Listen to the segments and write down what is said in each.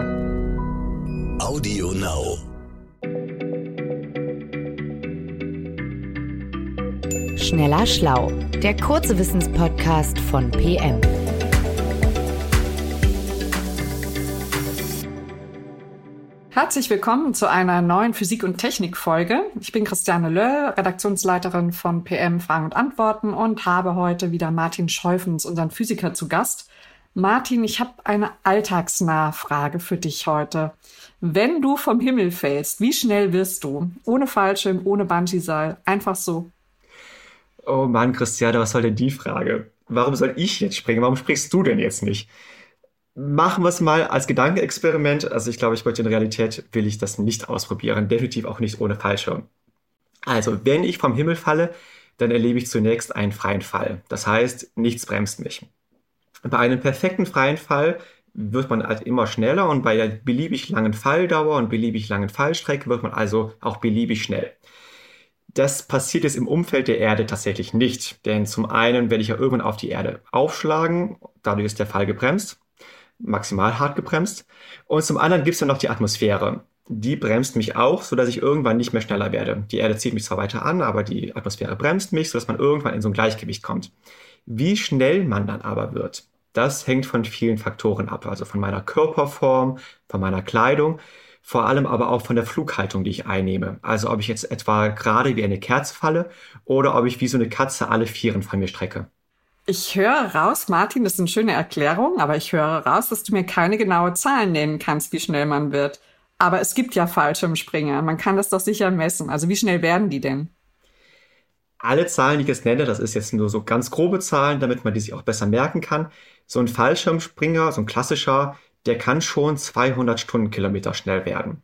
Audio Now. Schneller Schlau, der kurze Wissenspodcast von PM. Herzlich willkommen zu einer neuen Physik- und Technik-Folge. Ich bin Christiane Löll, Redaktionsleiterin von PM Fragen und Antworten und habe heute wieder Martin Scheufens, unseren Physiker, zu Gast. Martin, ich habe eine alltagsnahe Frage für dich heute. Wenn du vom Himmel fällst, wie schnell wirst du? Ohne Fallschirm, ohne Bungee-Seil, einfach so. Oh Mann, Christiane, was soll denn die Frage? Warum soll ich jetzt springen? Warum springst du denn jetzt nicht? machen wir es mal als Gedankenexperiment. Also ich glaube, ich möchte in Realität will ich das nicht ausprobieren. Definitiv auch nicht ohne Fallschirm. Also, wenn ich vom Himmel falle, dann erlebe ich zunächst einen freien Fall. Das heißt, nichts bremst mich. Bei einem perfekten freien Fall wird man halt immer schneller und bei der beliebig langen Falldauer und beliebig langen Fallstrecke wird man also auch beliebig schnell. Das passiert jetzt im Umfeld der Erde tatsächlich nicht, denn zum einen werde ich ja irgendwann auf die Erde aufschlagen, dadurch ist der Fall gebremst maximal hart gebremst. Und zum anderen gibt es dann noch die Atmosphäre. Die bremst mich auch, sodass ich irgendwann nicht mehr schneller werde. Die Erde zieht mich zwar weiter an, aber die Atmosphäre bremst mich, sodass man irgendwann in so ein Gleichgewicht kommt. Wie schnell man dann aber wird, das hängt von vielen Faktoren ab. Also von meiner Körperform, von meiner Kleidung, vor allem aber auch von der Flughaltung, die ich einnehme. Also ob ich jetzt etwa gerade wie eine Kerze falle oder ob ich wie so eine Katze alle Vieren von mir strecke. Ich höre raus, Martin, das ist eine schöne Erklärung, aber ich höre raus, dass du mir keine genaue Zahlen nennen kannst, wie schnell man wird. Aber es gibt ja Fallschirmspringer. Man kann das doch sicher messen. Also wie schnell werden die denn? Alle Zahlen, die ich jetzt nenne, das ist jetzt nur so ganz grobe Zahlen, damit man die sich auch besser merken kann. So ein Fallschirmspringer, so ein klassischer, der kann schon 200 Stundenkilometer schnell werden.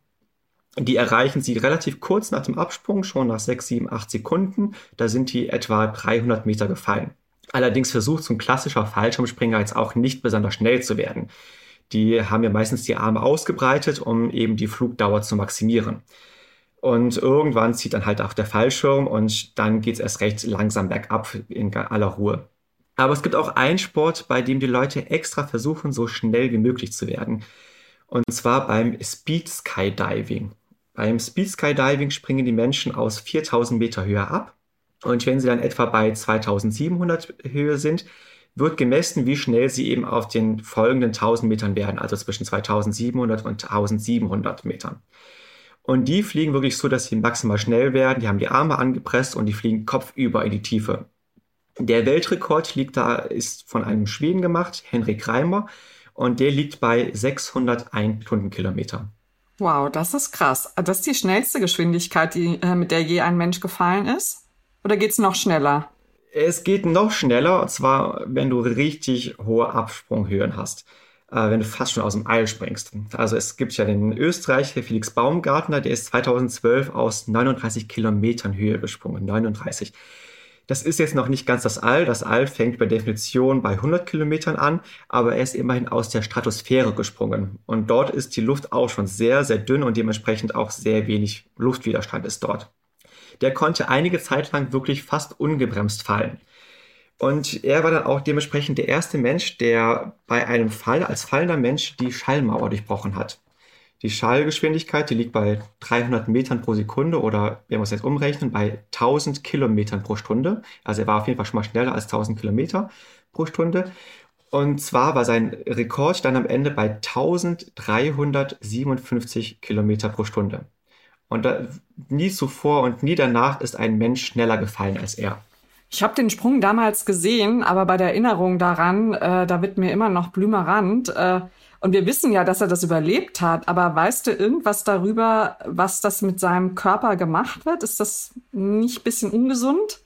Die erreichen sie relativ kurz nach dem Absprung, schon nach 6, 7, 8 Sekunden. Da sind die etwa 300 Meter gefallen. Allerdings versucht so ein klassischer Fallschirmspringer jetzt auch nicht besonders schnell zu werden. Die haben ja meistens die Arme ausgebreitet, um eben die Flugdauer zu maximieren. Und irgendwann zieht dann halt auch der Fallschirm und dann geht es erst recht langsam bergab in aller Ruhe. Aber es gibt auch einen Sport, bei dem die Leute extra versuchen, so schnell wie möglich zu werden. Und zwar beim Speed Skydiving. Beim Speed Skydiving springen die Menschen aus 4000 Meter Höhe ab und wenn sie dann etwa bei 2700 Höhe sind, wird gemessen, wie schnell sie eben auf den folgenden 1000 Metern werden, also zwischen 2700 und 1700 Metern. Und die fliegen wirklich so, dass sie maximal schnell werden. Die haben die Arme angepresst und die fliegen kopfüber in die Tiefe. Der Weltrekord liegt da, ist von einem Schweden gemacht, Henrik Reimer, und der liegt bei 601 Stundenkilometer. Wow, das ist krass. Das ist die schnellste Geschwindigkeit, die, äh, mit der je ein Mensch gefallen ist? Oder geht es noch schneller? Es geht noch schneller, und zwar, wenn du richtig hohe Absprunghöhen hast. Äh, wenn du fast schon aus dem Eil springst. Also es gibt ja den Österreicher Felix Baumgartner, der ist 2012 aus 39 Kilometern Höhe gesprungen. 39. Das ist jetzt noch nicht ganz das All. Das All fängt bei Definition bei 100 Kilometern an, aber er ist immerhin aus der Stratosphäre gesprungen. Und dort ist die Luft auch schon sehr, sehr dünn und dementsprechend auch sehr wenig Luftwiderstand ist dort der konnte einige Zeit lang wirklich fast ungebremst fallen. Und er war dann auch dementsprechend der erste Mensch, der bei einem Fall als fallender Mensch die Schallmauer durchbrochen hat. Die Schallgeschwindigkeit, die liegt bei 300 Metern pro Sekunde oder, wenn wir es jetzt umrechnen, bei 1000 Kilometern pro Stunde. Also er war auf jeden Fall schon mal schneller als 1000 Kilometer pro Stunde. Und zwar war sein Rekord dann am Ende bei 1357 Kilometer pro Stunde. Und da, nie zuvor und nie danach ist ein Mensch schneller gefallen als er. Ich habe den Sprung damals gesehen, aber bei der Erinnerung daran, äh, da wird mir immer noch blümerant. Äh, und wir wissen ja, dass er das überlebt hat. Aber weißt du irgendwas darüber, was das mit seinem Körper gemacht wird? Ist das nicht ein bisschen ungesund?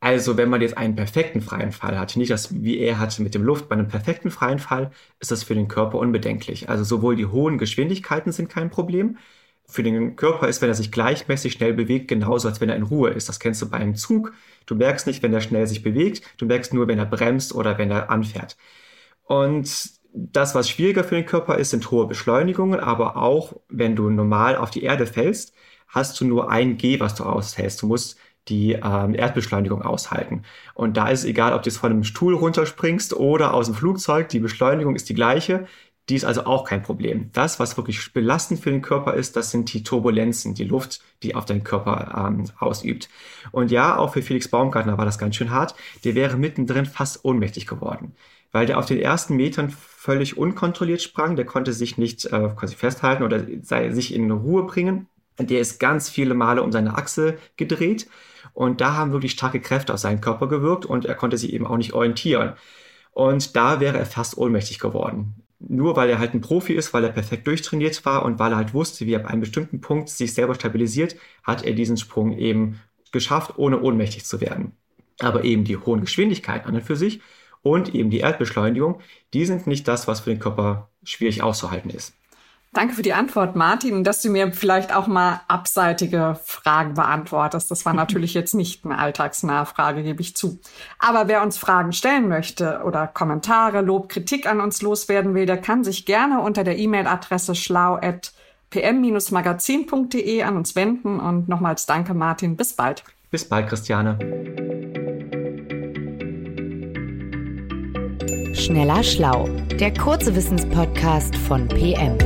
Also, wenn man jetzt einen perfekten freien Fall hat, nicht das wie er hatte mit dem Luft, bei einem perfekten freien Fall ist das für den Körper unbedenklich. Also sowohl die hohen Geschwindigkeiten sind kein Problem, für den Körper ist, wenn er sich gleichmäßig schnell bewegt, genauso als wenn er in Ruhe ist. Das kennst du bei einem Zug. Du merkst nicht, wenn er schnell sich bewegt, du merkst nur, wenn er bremst oder wenn er anfährt. Und das, was schwieriger für den Körper ist, sind hohe Beschleunigungen, aber auch wenn du normal auf die Erde fällst, hast du nur ein G, was du aushältst. Du musst die ähm, Erdbeschleunigung aushalten. Und da ist es egal, ob du jetzt von einem Stuhl runterspringst oder aus dem Flugzeug, die Beschleunigung ist die gleiche Die ist also auch kein Problem. Das, was wirklich belastend für den Körper ist, das sind die Turbulenzen, die Luft, die auf deinen Körper ähm, ausübt. Und ja, auch für Felix Baumgartner war das ganz schön hart. Der wäre mittendrin fast ohnmächtig geworden, weil der auf den ersten Metern völlig unkontrolliert sprang. Der konnte sich nicht äh, quasi festhalten oder sei, sich in Ruhe bringen. Der ist ganz viele Male um seine Achse gedreht. Und da haben wirklich starke Kräfte auf seinen Körper gewirkt und er konnte sich eben auch nicht orientieren. Und da wäre er fast ohnmächtig geworden nur weil er halt ein Profi ist, weil er perfekt durchtrainiert war und weil er halt wusste, wie er ab einem bestimmten Punkt sich selber stabilisiert, hat er diesen Sprung eben geschafft, ohne ohnmächtig zu werden. Aber eben die hohen Geschwindigkeiten an und für sich und eben die Erdbeschleunigung, die sind nicht das, was für den Körper schwierig auszuhalten ist. Danke für die Antwort, Martin, dass du mir vielleicht auch mal abseitige Fragen beantwortest. Das war natürlich jetzt nicht eine alltagsnahe Frage, gebe ich zu. Aber wer uns Fragen stellen möchte oder Kommentare, Lob, Kritik an uns loswerden will, der kann sich gerne unter der E-Mail-Adresse schlau.pm-magazin.de an uns wenden. Und nochmals danke, Martin. Bis bald. Bis bald, Christiane. Schneller Schlau, der kurze Wissenspodcast von PM.